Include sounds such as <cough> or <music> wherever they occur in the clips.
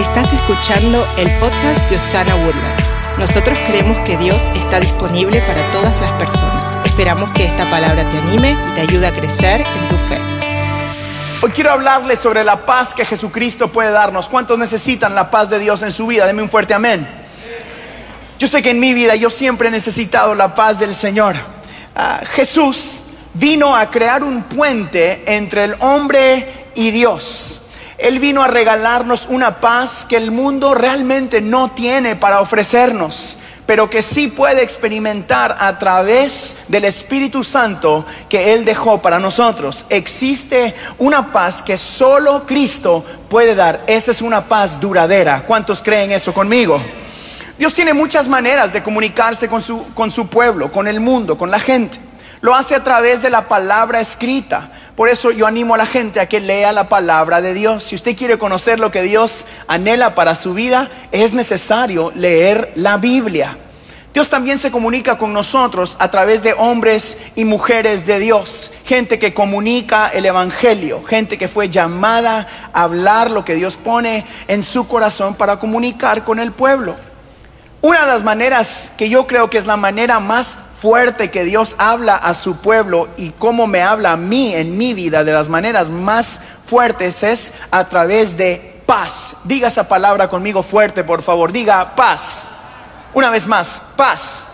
Estás escuchando el podcast de Osana Woodlands. Nosotros creemos que Dios está disponible para todas las personas. Esperamos que esta palabra te anime y te ayude a crecer en tu fe. Hoy quiero hablarles sobre la paz que Jesucristo puede darnos. ¿Cuántos necesitan la paz de Dios en su vida? Deme un fuerte amén. Yo sé que en mi vida yo siempre he necesitado la paz del Señor. Ah, Jesús vino a crear un puente entre el hombre y Dios. Él vino a regalarnos una paz que el mundo realmente no tiene para ofrecernos, pero que sí puede experimentar a través del Espíritu Santo que Él dejó para nosotros. Existe una paz que solo Cristo puede dar. Esa es una paz duradera. ¿Cuántos creen eso conmigo? Dios tiene muchas maneras de comunicarse con su, con su pueblo, con el mundo, con la gente. Lo hace a través de la palabra escrita. Por eso yo animo a la gente a que lea la palabra de Dios. Si usted quiere conocer lo que Dios anhela para su vida, es necesario leer la Biblia. Dios también se comunica con nosotros a través de hombres y mujeres de Dios, gente que comunica el Evangelio, gente que fue llamada a hablar lo que Dios pone en su corazón para comunicar con el pueblo. Una de las maneras que yo creo que es la manera más fuerte que Dios habla a su pueblo y cómo me habla a mí en mi vida de las maneras más fuertes es a través de paz. Diga esa palabra conmigo fuerte, por favor. Diga paz. Una vez más, paz.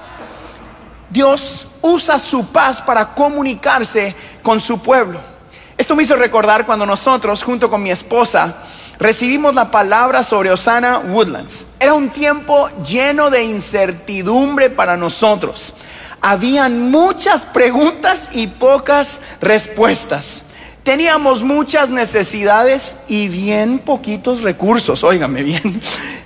Dios usa su paz para comunicarse con su pueblo. Esto me hizo recordar cuando nosotros, junto con mi esposa, recibimos la palabra sobre Osana Woodlands. Era un tiempo lleno de incertidumbre para nosotros habían muchas preguntas y pocas respuestas. Teníamos muchas necesidades y bien poquitos recursos, óigame bien.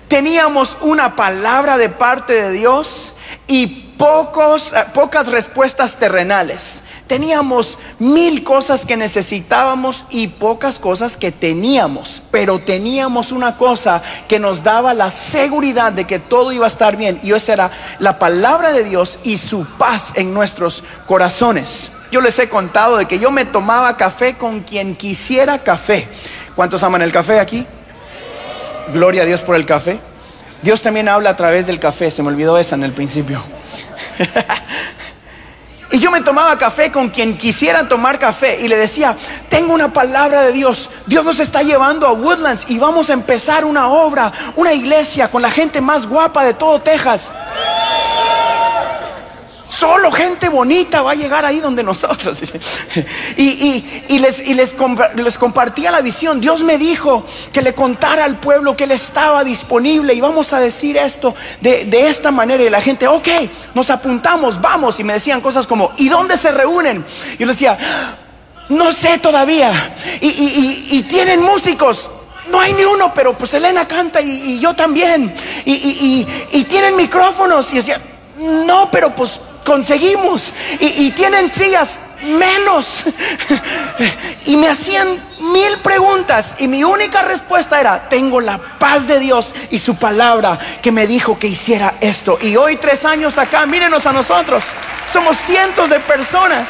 Teníamos una palabra de parte de Dios y pocos, eh, pocas respuestas terrenales. Teníamos mil cosas que necesitábamos y pocas cosas que teníamos, pero teníamos una cosa que nos daba la seguridad de que todo iba a estar bien y esa era la palabra de Dios y su paz en nuestros corazones. Yo les he contado de que yo me tomaba café con quien quisiera café. ¿Cuántos aman el café aquí? Gloria a Dios por el café. Dios también habla a través del café, se me olvidó esa en el principio. <laughs> Y yo me tomaba café con quien quisiera tomar café y le decía, tengo una palabra de Dios, Dios nos está llevando a Woodlands y vamos a empezar una obra, una iglesia con la gente más guapa de todo Texas. Solo gente bonita va a llegar ahí donde nosotros. Y, les, compartía la visión. Dios me dijo que le contara al pueblo que Él estaba disponible y vamos a decir esto de, esta manera. Y la gente, ok, nos apuntamos, vamos. Y me decían cosas como, ¿y dónde se reúnen? Y yo decía, no sé todavía. Y, tienen músicos. No hay ni uno, pero pues Elena canta y, yo también. Y, tienen micrófonos. Y decía, no, pero pues conseguimos. Y, tienen sillas menos. y me hacían mil preguntas y mi única respuesta era, tengo la paz de Dios y su palabra que me dijo que hiciera esto. Y hoy tres años acá, mírenos a nosotros. Somos cientos de personas.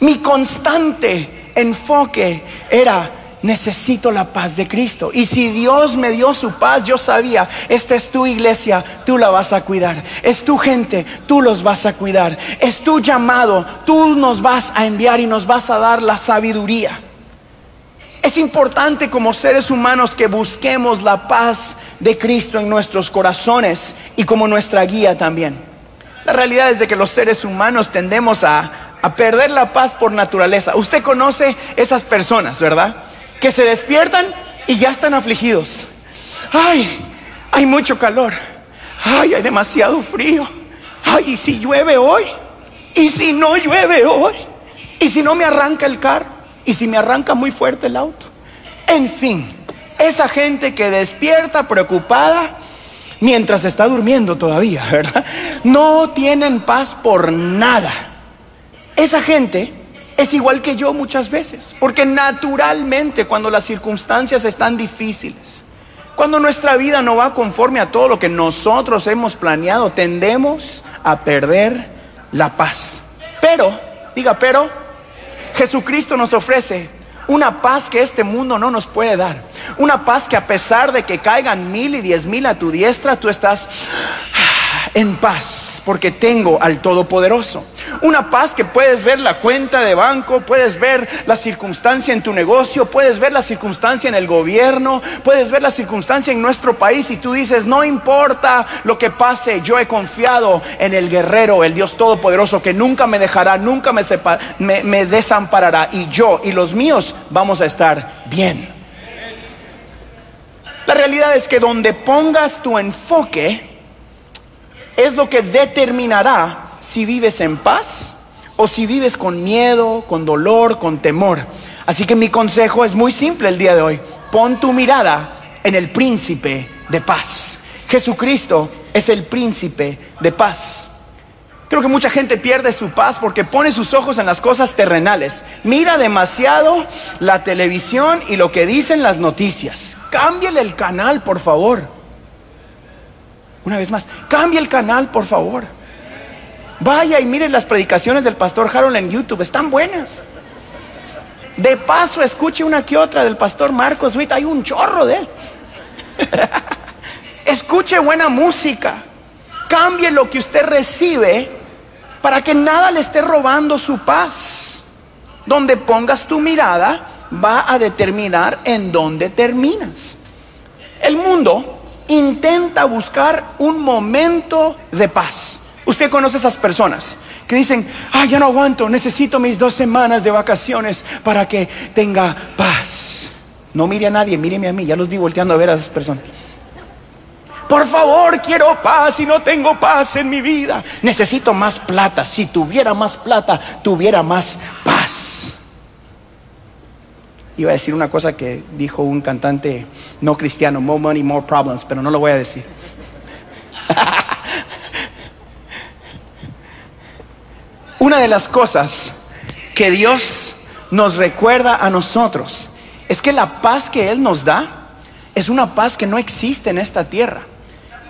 Mi constante enfoque era necesito la paz de Cristo. Y si Dios me dio su paz, yo sabía, esta es tu iglesia, tú la vas a cuidar. Es tu gente, tú los vas a cuidar. Es tu llamado, tú nos vas a enviar y nos vas a dar la sabiduría. Es importante como seres humanos que busquemos la paz de Cristo en nuestros corazones y como nuestra guía también. La realidad es de que los seres humanos tendemos a, a perder la paz por naturaleza. Usted conoce esas personas, ¿verdad? Que se despiertan y ya están afligidos. Ay, hay mucho calor. Ay, hay demasiado frío. Ay, ¿y si llueve hoy? ¿Y si no llueve hoy? ¿Y si no me arranca el carro? ¿Y si me arranca muy fuerte el auto? En fin, esa gente que despierta preocupada mientras está durmiendo todavía, ¿verdad? No tienen paz por nada. Esa gente es igual que yo muchas veces, porque naturalmente cuando las circunstancias están difíciles, cuando nuestra vida no va conforme a todo lo que nosotros hemos planeado, tendemos a perder la paz. Pero, diga, pero, Jesucristo nos ofrece Una paz que este mundo no nos puede dar. Una paz que a pesar de que caigan mil y diez mil a tu diestra, tú estás en paz porque tengo al Todopoderoso. Una paz que puedes ver la cuenta de banco, puedes ver la circunstancia en tu negocio, puedes ver la circunstancia en el gobierno, puedes ver la circunstancia en nuestro país y tú dices, no importa lo que pase, yo he confiado en el guerrero, el Dios Todopoderoso, que nunca me dejará, nunca me, desamparará y yo y los míos vamos a estar bien. La realidad es que donde pongas tu enfoque, es lo que determinará si vives en paz o si vives con miedo, con dolor, con temor. Así que mi consejo es muy simple el día de hoy. Pon tu mirada en el príncipe de paz. Jesucristo es el príncipe de paz. Creo que mucha gente pierde su paz porque pone sus ojos en las cosas terrenales. Mira demasiado la televisión y lo que dicen las noticias. Cámbiale el canal, por favor. Una vez más, cambie el canal, por favor. Vaya y mire las predicaciones del pastor Harold en YouTube, están buenas. De paso, escuche una que otra del pastor Marcos Witt, hay un chorro de él. <laughs> escuche buena música. Cambie lo que usted recibe para que nada le esté robando su paz. Donde pongas tu mirada va a determinar en dónde terminas. El mundo intenta buscar un momento de paz. Usted conoce esas personas que dicen, ah, ya no aguanto, necesito mis dos semanas de vacaciones para que tenga paz. No mire a nadie, míreme a mí, ya los vi volteando a ver a esas personas. Por favor, quiero paz y no tengo paz en mi vida. Necesito más plata. Si tuviera más plata, tuviera más paz. Iba a decir una cosa que dijo un cantante no cristiano, more money, more problems, pero no lo voy a decir. <laughs> una de las cosas que Dios nos recuerda a nosotros es que la paz que Él nos da es una paz que no existe en esta tierra.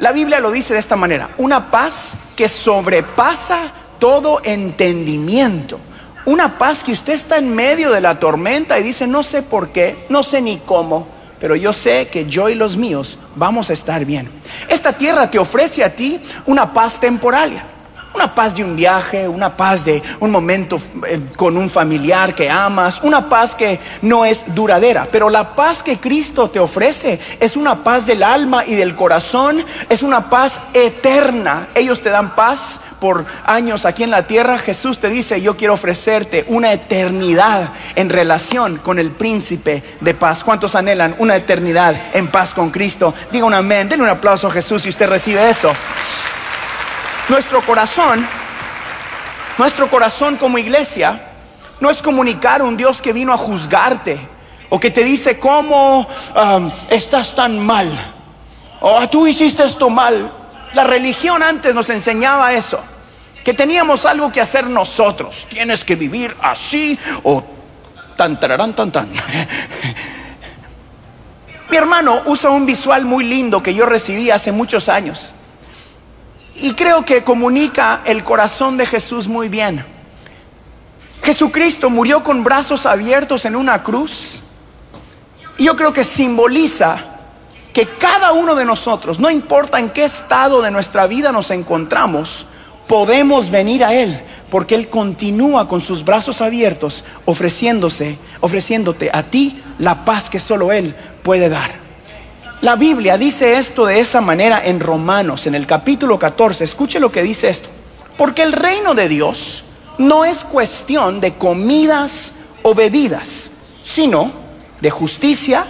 La Biblia lo dice de esta manera, una paz que sobrepasa todo entendimiento. Una paz que usted está en medio de la tormenta y dice, no sé por qué, no sé ni cómo, pero yo sé que yo y los míos vamos a estar bien. Esta tierra te ofrece a ti una paz temporal. Una paz de un viaje, una paz de un momento eh, con un familiar que amas, una paz que no es duradera, pero la paz que Cristo te ofrece es una paz del alma y del corazón, es una paz eterna. Ellos te dan paz por años aquí en la tierra, Jesús te dice, yo quiero ofrecerte una eternidad en relación con el príncipe de paz. ¿Cuántos anhelan una eternidad en paz con Cristo? Diga un amén, denle un aplauso a Jesús si usted recibe eso. Nuestro corazón, nuestro corazón como iglesia, no es comunicar a un Dios que vino a juzgarte o que te dice cómo estás tan mal o tú hiciste esto mal. La religión antes nos enseñaba eso, que teníamos algo que hacer nosotros. Tienes que vivir así o tan tararán tan tan. Mi hermano usa un visual muy lindo que yo recibí hace muchos años. Y creo que comunica el corazón de Jesús muy bien. Jesucristo murió con brazos abiertos en una cruz. Y yo creo que simboliza que cada uno de nosotros, no importa en qué estado de nuestra vida nos encontramos, podemos venir a Él, porque Él continúa con sus brazos abiertos, ofreciéndose, ofreciéndote a ti la paz que solo Él puede dar. La Biblia dice esto de esa manera en Romanos, en el capítulo 14. Escuche lo que dice esto. Porque el reino de Dios no es cuestión de comidas o bebidas, sino de justicia,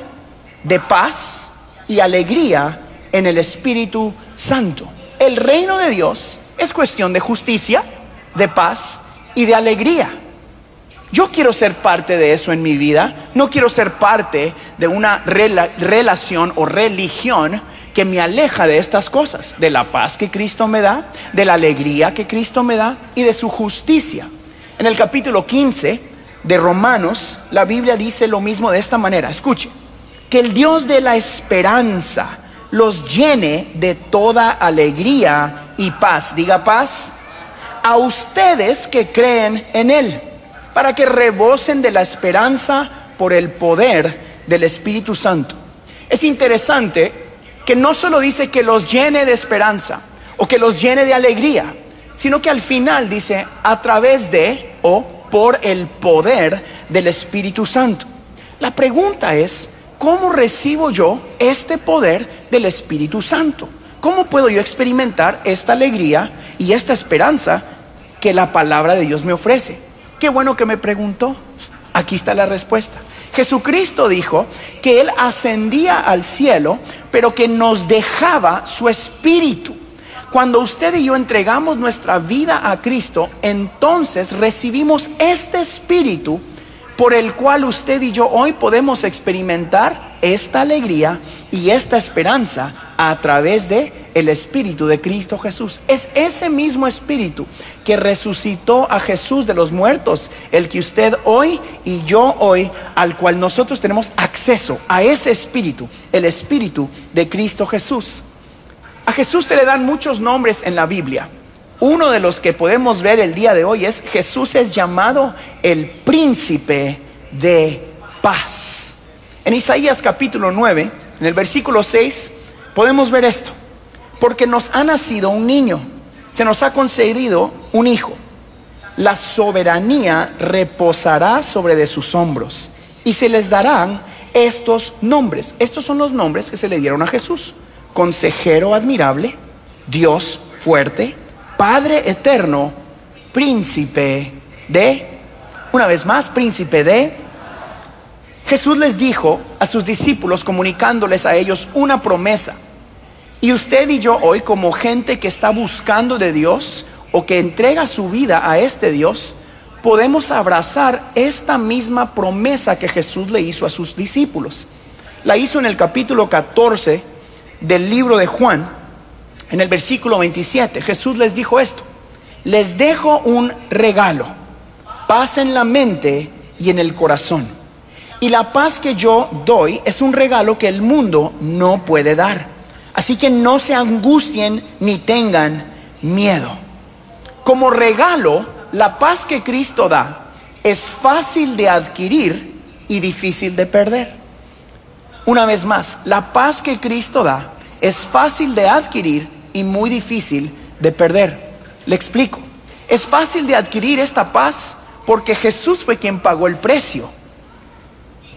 de paz y alegría en el Espíritu Santo. El reino de Dios es cuestión de justicia, de paz y de alegría. Yo quiero ser parte de eso en mi vida. No quiero ser parte de una relación o religión que me aleja de estas cosas, de la paz que Cristo me da, de la alegría que Cristo me da y de su justicia. En el capítulo 15 de Romanos, la Biblia dice lo mismo de esta manera. Escuche, que el Dios de la esperanza los llene de toda alegría y paz. Diga paz a ustedes que creen en Él para que rebosen de la esperanza por el poder del Espíritu Santo. Es interesante que no solo dice que los llene de esperanza o que los llene de alegría, sino que al final dice a través de o por el poder del Espíritu Santo. La pregunta es, ¿cómo recibo yo este poder del Espíritu Santo? ¿Cómo puedo yo experimentar esta alegría y esta esperanza que la palabra de Dios me ofrece? Qué bueno que me preguntó. Aquí está la respuesta. Jesucristo dijo que Él ascendía al cielo, pero que nos dejaba su espíritu. Cuando usted y yo entregamos nuestra vida a Cristo, entonces recibimos este espíritu por el cual usted y yo hoy podemos experimentar esta alegría y esta esperanza a través de el espíritu de Cristo Jesús. Es ese mismo espíritu que resucitó a Jesús de los muertos, el que usted hoy y yo hoy al cual nosotros tenemos acceso a ese espíritu, el espíritu de Cristo Jesús. A Jesús se le dan muchos nombres en la Biblia. Uno de los que podemos ver el día de hoy es Jesús es llamado el príncipe de paz. En Isaías capítulo 9, en el versículo 6, podemos ver esto. Porque nos ha nacido un niño, se nos ha concedido un hijo. La soberanía reposará sobre de sus hombros y se les darán estos nombres. Estos son los nombres que se le dieron a Jesús. Consejero admirable, Dios fuerte, Padre eterno, príncipe de, una vez más, príncipe de. Jesús les dijo a sus discípulos, comunicándoles a ellos una promesa. Y usted y yo hoy, como gente que está buscando de Dios o que entrega su vida a este Dios, podemos abrazar esta misma promesa que Jesús le hizo a sus discípulos. La hizo en el capítulo 14 del libro de Juan, en el versículo 27, Jesús les dijo esto, les dejo un regalo, paz en la mente y en el corazón. Y la paz que yo doy es un regalo que el mundo no puede dar. Así que no se angustien ni tengan miedo. Como regalo, la paz que Cristo da es fácil de adquirir y difícil de perder. Una vez más, la paz que Cristo da es fácil de adquirir y muy difícil de perder. Le explico. Es fácil de adquirir esta paz porque Jesús fue quien pagó el precio.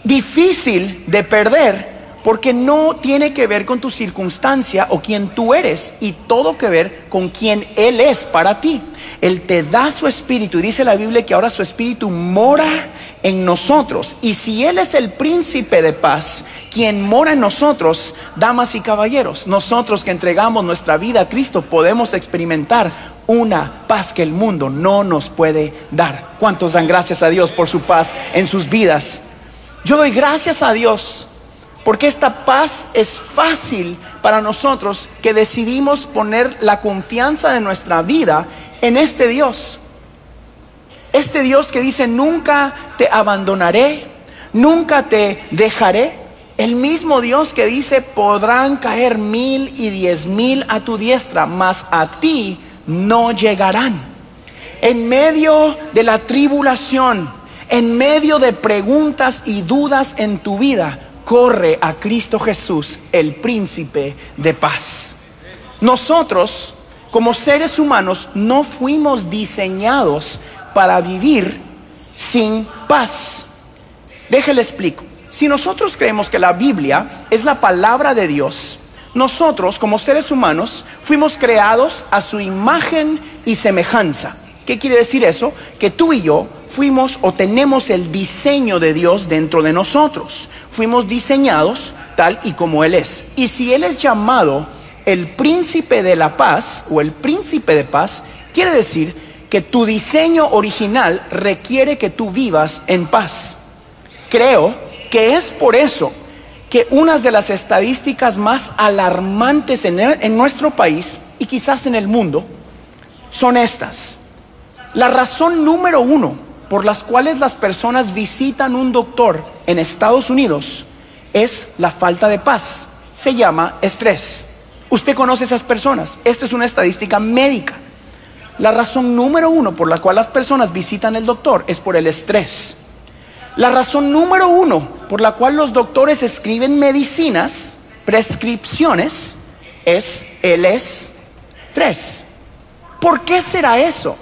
Difícil de perder porque no tiene que ver con tu circunstancia o quién tú eres y todo que ver con quién Él es para ti. Él te da su espíritu y dice la Biblia que ahora su espíritu mora en nosotros. Y si Él es el príncipe de paz, quien mora en nosotros, damas y caballeros, nosotros que entregamos nuestra vida a Cristo podemos experimentar una paz que el mundo no nos puede dar. ¿Cuántos dan gracias a Dios por su paz en sus vidas? Yo doy gracias a Dios porque esta paz es fácil para nosotros que decidimos poner la confianza de nuestra vida en este Dios. Este Dios que dice, nunca te abandonaré, nunca te dejaré. El mismo Dios que dice, podrán caer mil y diez mil a tu diestra, mas a ti no llegarán. En medio de la tribulación, en medio de preguntas y dudas en tu vida, corre a Cristo Jesús, el príncipe de paz. Nosotros, como seres humanos, no fuimos diseñados para vivir sin paz. Déjele explico. Si nosotros creemos que la Biblia es la palabra de Dios, nosotros como seres humanos fuimos creados a su imagen y semejanza. ¿Qué quiere decir eso? Que tú y yo fuimos o tenemos el diseño de Dios dentro de nosotros. Fuimos diseñados tal y como Él es. Y si Él es llamado el príncipe de la paz o el príncipe de paz, quiere decir que tu diseño original requiere que tú vivas en paz. Creo que es por eso que unas de las estadísticas más alarmantes en, en nuestro país y quizás en el mundo son estas. La razón número uno por las cuales las personas visitan un doctor en Estados Unidos es la falta de paz. Se llama estrés. Usted conoce esas personas. Esta es una estadística médica. La razón número uno por la cual las personas visitan el doctor es por el estrés. La razón número uno por la cual los doctores escriben medicinas, prescripciones, es el estrés. ¿Por qué será eso?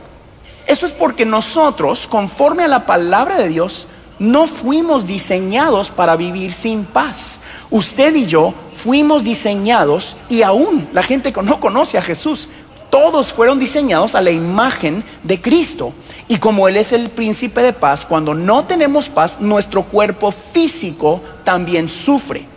Eso es porque nosotros, conforme a la palabra de Dios, no fuimos diseñados para vivir sin paz. Usted y yo fuimos diseñados y aún la gente que no conoce a Jesús, todos fueron diseñados a la imagen de Cristo. Y como Él es el príncipe de paz, cuando no tenemos paz, nuestro cuerpo físico también sufre.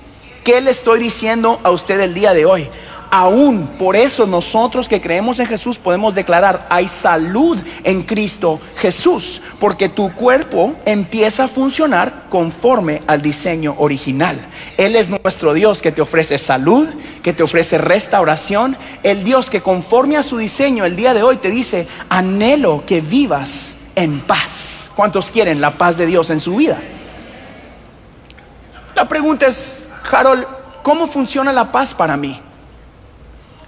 ¿Qué le estoy diciendo a usted el día de hoy? Aún por eso nosotros que creemos en Jesús podemos declarar, hay salud en Cristo Jesús, porque tu cuerpo empieza a funcionar conforme al diseño original. Él es nuestro Dios que te ofrece salud, que te ofrece restauración, el Dios que conforme a su diseño el día de hoy te dice, anhelo que vivas en paz. ¿Cuántos quieren la paz de Dios en su vida? La pregunta es, Harold, ¿cómo funciona la paz para mí?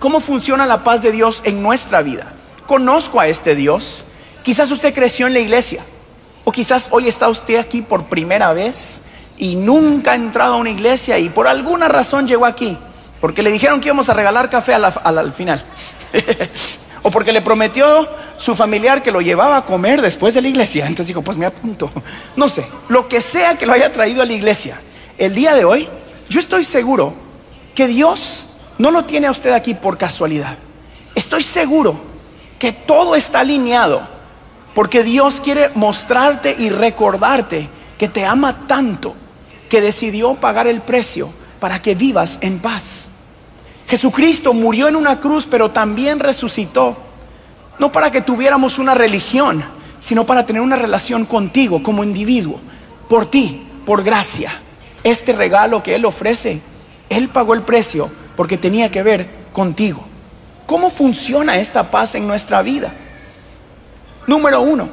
¿Cómo funciona la paz de Dios en nuestra vida? Conozco a este Dios. Quizás usted creció en la iglesia. O quizás hoy está usted aquí por primera vez y nunca ha entrado a una iglesia y por alguna razón llegó aquí. Porque le dijeron que íbamos a regalar café al final. <laughs> o porque le prometió su familiar que lo llevaba a comer después de la iglesia. Entonces dijo, pues me apunto. No sé, lo que sea que lo haya traído a la iglesia. El día de hoy, yo estoy seguro que Dios no lo tiene usted aquí por casualidad. Estoy seguro que todo está alineado porque Dios quiere mostrarte y recordarte que te ama tanto que decidió pagar el precio para que vivas en paz. Jesucristo murió en una cruz, pero también resucitó. No para que tuviéramos una religión, sino para tener una relación contigo como individuo, por ti, por gracia. Este regalo que Él ofrece, Él pagó el precio porque tenía que ver contigo. ¿Cómo funciona esta paz en nuestra vida? Número uno,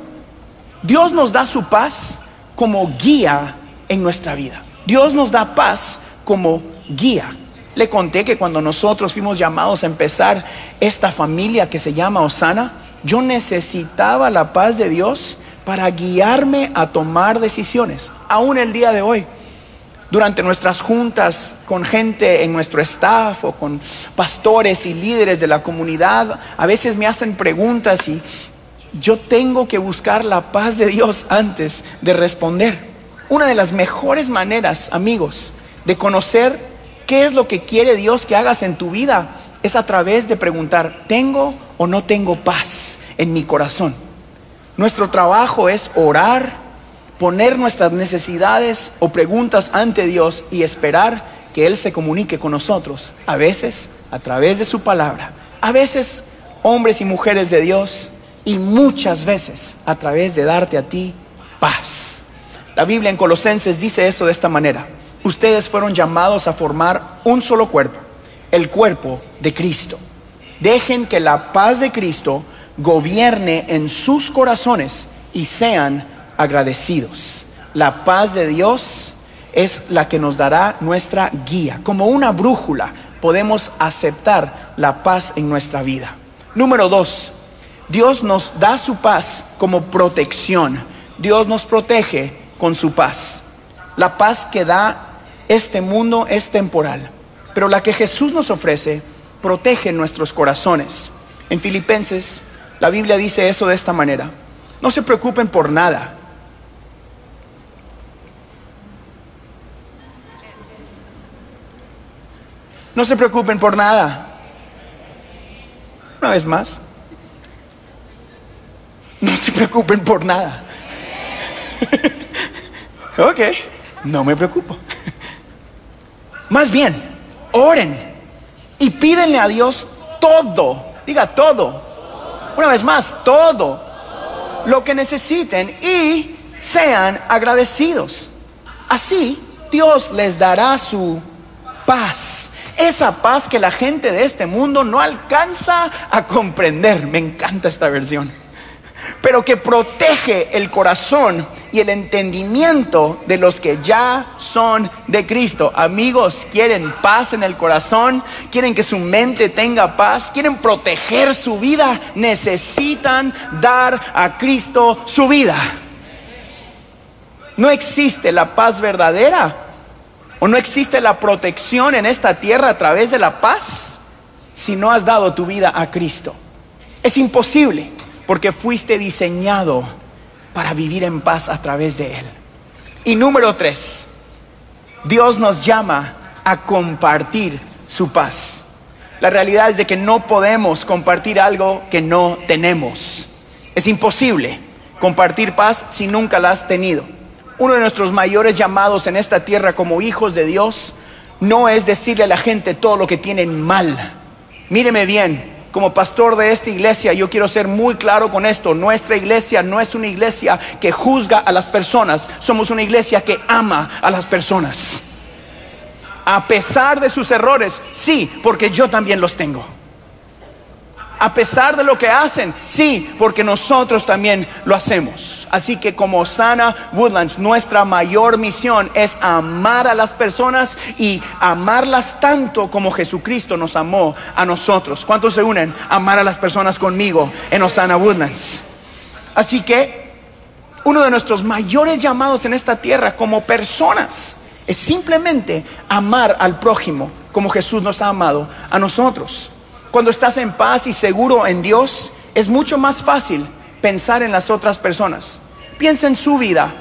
Dios nos da su paz como guía en nuestra vida. Dios nos da paz como guía. Le conté que cuando nosotros fuimos llamados a empezar esta familia que se llama Osana, yo necesitaba la paz de Dios para guiarme a tomar decisiones, aún el día de hoy durante nuestras juntas con gente en nuestro staff o con pastores y líderes de la comunidad, a veces me hacen preguntas y yo tengo que buscar la paz de Dios antes de responder. Una de las mejores maneras, amigos, de conocer qué es lo que quiere Dios que hagas en tu vida es a través de preguntar, ¿tengo o no tengo paz en mi corazón? Nuestro trabajo es orar poner nuestras necesidades o preguntas ante Dios y esperar que Él se comunique con nosotros, a veces a través de su palabra, a veces hombres y mujeres de Dios y muchas veces a través de darte a ti paz. La Biblia en Colosenses dice eso de esta manera. Ustedes fueron llamados a formar un solo cuerpo, el cuerpo de Cristo. Dejen que la paz de Cristo gobierne en sus corazones y sean agradecidos. La paz de Dios es la que nos dará nuestra guía. Como una brújula podemos aceptar la paz en nuestra vida. Número dos, Dios nos da su paz como protección. Dios nos protege con su paz. La paz que da este mundo es temporal, pero la que Jesús nos ofrece protege nuestros corazones. En Filipenses, la Biblia dice eso de esta manera. No se preocupen por nada No se preocupen por nada. Una vez más. No se preocupen por nada. <laughs> ok, no me preocupo. Más bien, oren y pídenle a Dios todo. Diga todo. Una vez más, todo. Lo que necesiten y sean agradecidos. Así Dios les dará su paz esa paz que la gente de este mundo no alcanza a comprender. Me encanta esta versión. Pero que protege el corazón y el entendimiento de los que ya son de Cristo. Amigos, quieren paz en el corazón, quieren que su mente tenga paz, quieren proteger su vida, necesitan dar a Cristo su vida. No existe la paz verdadera o no existe la protección en esta tierra a través de la paz si no has dado tu vida a Cristo. Es imposible porque fuiste diseñado para vivir en paz a través de Él. Y número tres, Dios nos llama a compartir su paz. La realidad es de que no podemos compartir algo que no tenemos. Es imposible compartir paz si nunca la has tenido. Uno de nuestros mayores llamados en esta tierra como hijos de Dios no es decirle a la gente todo lo que tienen mal. Míreme bien, como pastor de esta iglesia, yo quiero ser muy claro con esto. Nuestra iglesia no es una iglesia que juzga a las personas, somos una iglesia que ama a las personas. A pesar de sus errores, sí, porque yo también los tengo. A pesar de lo que hacen, sí, porque nosotros también lo hacemos. Así que como Sana Woodlands, nuestra mayor misión es amar a las personas y amarlas tanto como Jesucristo nos amó a nosotros. ¿Cuántos se unen a amar a las personas conmigo en Osana Woodlands? Así que uno de nuestros mayores llamados en esta tierra como personas es simplemente amar al prójimo como Jesús nos ha amado a nosotros. Cuando estás en paz y seguro en Dios, es mucho más fácil pensar en las otras personas. Piensa en su vida,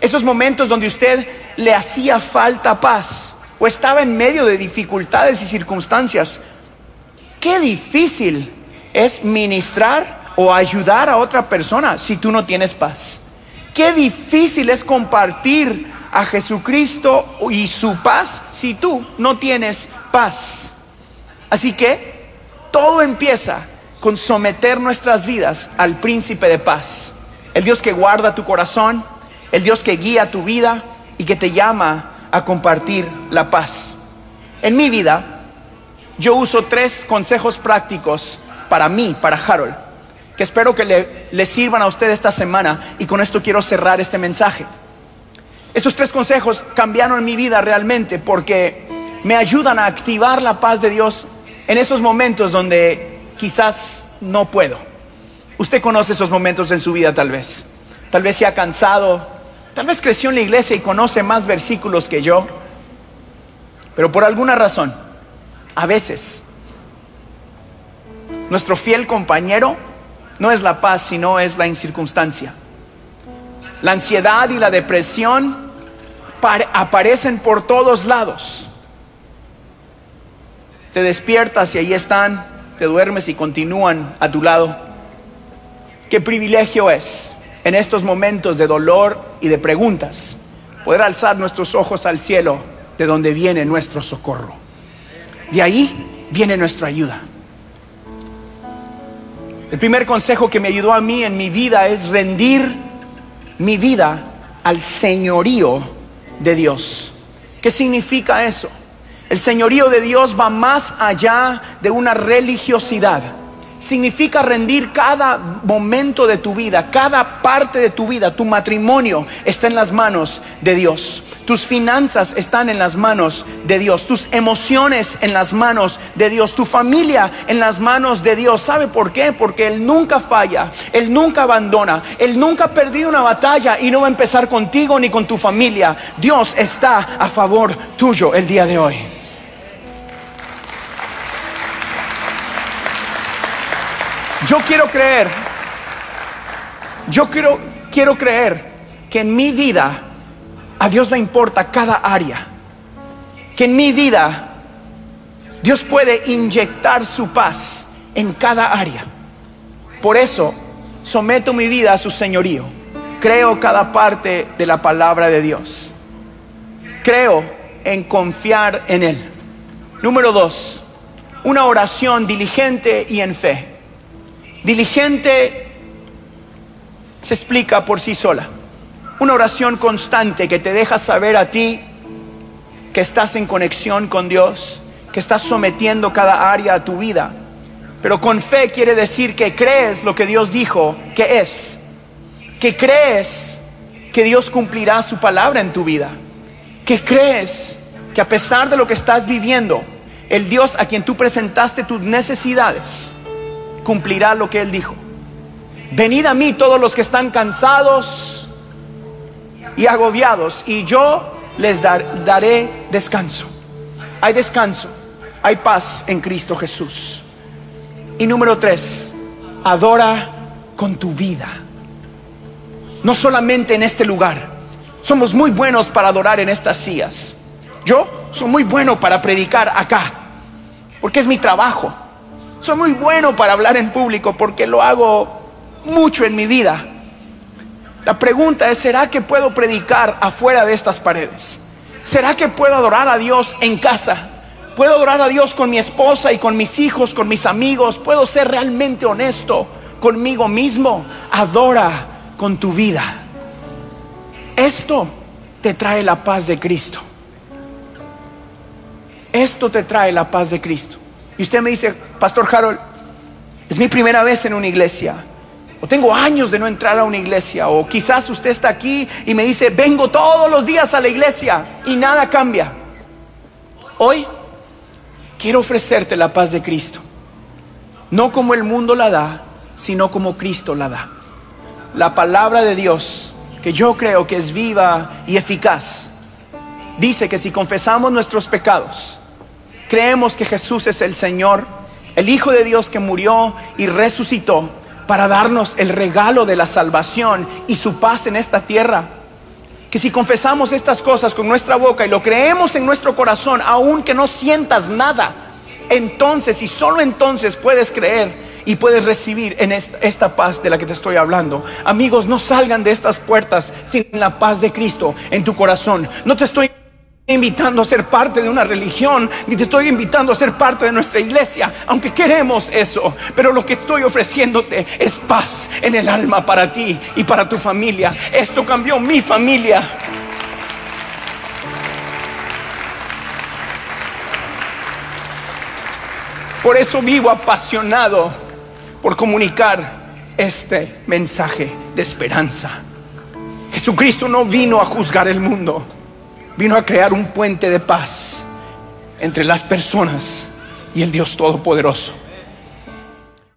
esos momentos donde usted le hacía falta paz o estaba en medio de dificultades y circunstancias. Qué difícil es ministrar o ayudar a otra persona si tú no tienes paz. Qué difícil es compartir a Jesucristo y su paz si tú no tienes paz. Así que todo empieza con someter nuestras vidas al príncipe de paz. El Dios que guarda tu corazón, el Dios que guía tu vida y que te llama a compartir la paz. En mi vida, yo uso tres consejos prácticos para mí, para Harold, que espero que le, sirvan a usted esta semana y con esto quiero cerrar este mensaje. Estos tres consejos cambiaron mi vida realmente porque me ayudan a activar la paz de Dios en esos momentos donde quizás no puedo. Usted conoce esos momentos en su vida tal vez. Tal vez se ha cansado, tal vez creció en la iglesia y conoce más versículos que yo. Pero por alguna razón, a veces, nuestro fiel compañero no es la paz, sino es la incircunstancia. La ansiedad y la depresión aparecen por todos lados. Te despiertas y ahí están, te duermes y continúan a tu lado. Qué privilegio es en estos momentos de dolor y de preguntas poder alzar nuestros ojos al cielo de donde viene nuestro socorro. De ahí viene nuestra ayuda. El primer consejo que me ayudó a mí en mi vida es rendir mi vida al señorío de Dios. ¿Qué significa eso? El señorío de Dios va más allá de una religiosidad. Significa rendir cada momento de tu vida, cada parte de tu vida. Tu matrimonio está en las manos de Dios. Tus finanzas están en las manos de Dios. Tus emociones en las manos de Dios. Tu familia en las manos de Dios. ¿Sabe por qué? Porque Él nunca falla. Él nunca abandona. Él nunca ha perdido una batalla y no va a empezar contigo ni con tu familia. Dios está a favor tuyo el día de hoy. Yo quiero creer, yo quiero, quiero creer que en mi vida a Dios le importa cada área. Que en mi vida Dios puede inyectar su paz en cada área. Por eso someto mi vida a su señorío. Creo cada parte de la palabra de Dios. Creo en confiar en Él. Número dos, una oración diligente y en fe. Diligente se explica por sí sola. Una oración constante que te deja saber a ti que estás en conexión con Dios, que estás sometiendo cada área a tu vida. Pero con fe quiere decir que crees lo que Dios dijo que es. Que crees que Dios cumplirá su palabra en tu vida. Que crees que a pesar de lo que estás viviendo, el Dios a quien tú presentaste tus necesidades, cumplirá lo que Él dijo. Venid a mí todos los que están cansados y agobiados, y yo les daré descanso. Hay descanso, hay paz en Cristo Jesús. Y número tres, adora con tu vida. No solamente en este lugar. Somos muy buenos para adorar en estas sillas. Yo soy muy bueno para predicar acá, porque es mi trabajo. Soy muy bueno para hablar en público, porque lo hago mucho en mi vida. La pregunta es, ¿será que puedo predicar afuera de estas paredes? ¿Será que puedo adorar a Dios en casa? ¿Puedo adorar a Dios con mi esposa y con mis hijos, con mis amigos? ¿Puedo ser realmente honesto conmigo mismo? Adora con tu vida. Esto te trae la paz de Cristo. Esto te trae la paz de Cristo. Y usted me dice, Pastor Harold, es mi primera vez en una iglesia. O tengo años de no entrar a una iglesia. O quizás usted está aquí y me dice, vengo todos los días a la iglesia y nada cambia. Hoy quiero ofrecerte la paz de Cristo. No como el mundo la da, sino como Cristo la da. La palabra de Dios, que yo creo que es viva y eficaz, dice que si confesamos nuestros pecados, creemos que Jesús es el Señor, el Hijo de Dios que murió y resucitó para darnos el regalo de la salvación y su paz en esta tierra. Que si confesamos estas cosas con nuestra boca y lo creemos en nuestro corazón, aunque no sientas nada, entonces y solo entonces puedes creer y puedes recibir en esta, esta, paz de la que te estoy hablando. Amigos, no salgan de estas puertas sin la paz de Cristo en tu corazón. No te estoy invitando a ser parte de una religión, ni te estoy invitando a ser parte de nuestra iglesia, aunque queremos eso, pero lo que estoy ofreciéndote es paz en el alma para ti y para tu familia. Esto cambió mi familia. Por eso vivo apasionado por comunicar este mensaje de esperanza. Jesucristo no vino a juzgar el mundo vino a crear un puente de paz entre las personas y el Dios Todopoderoso.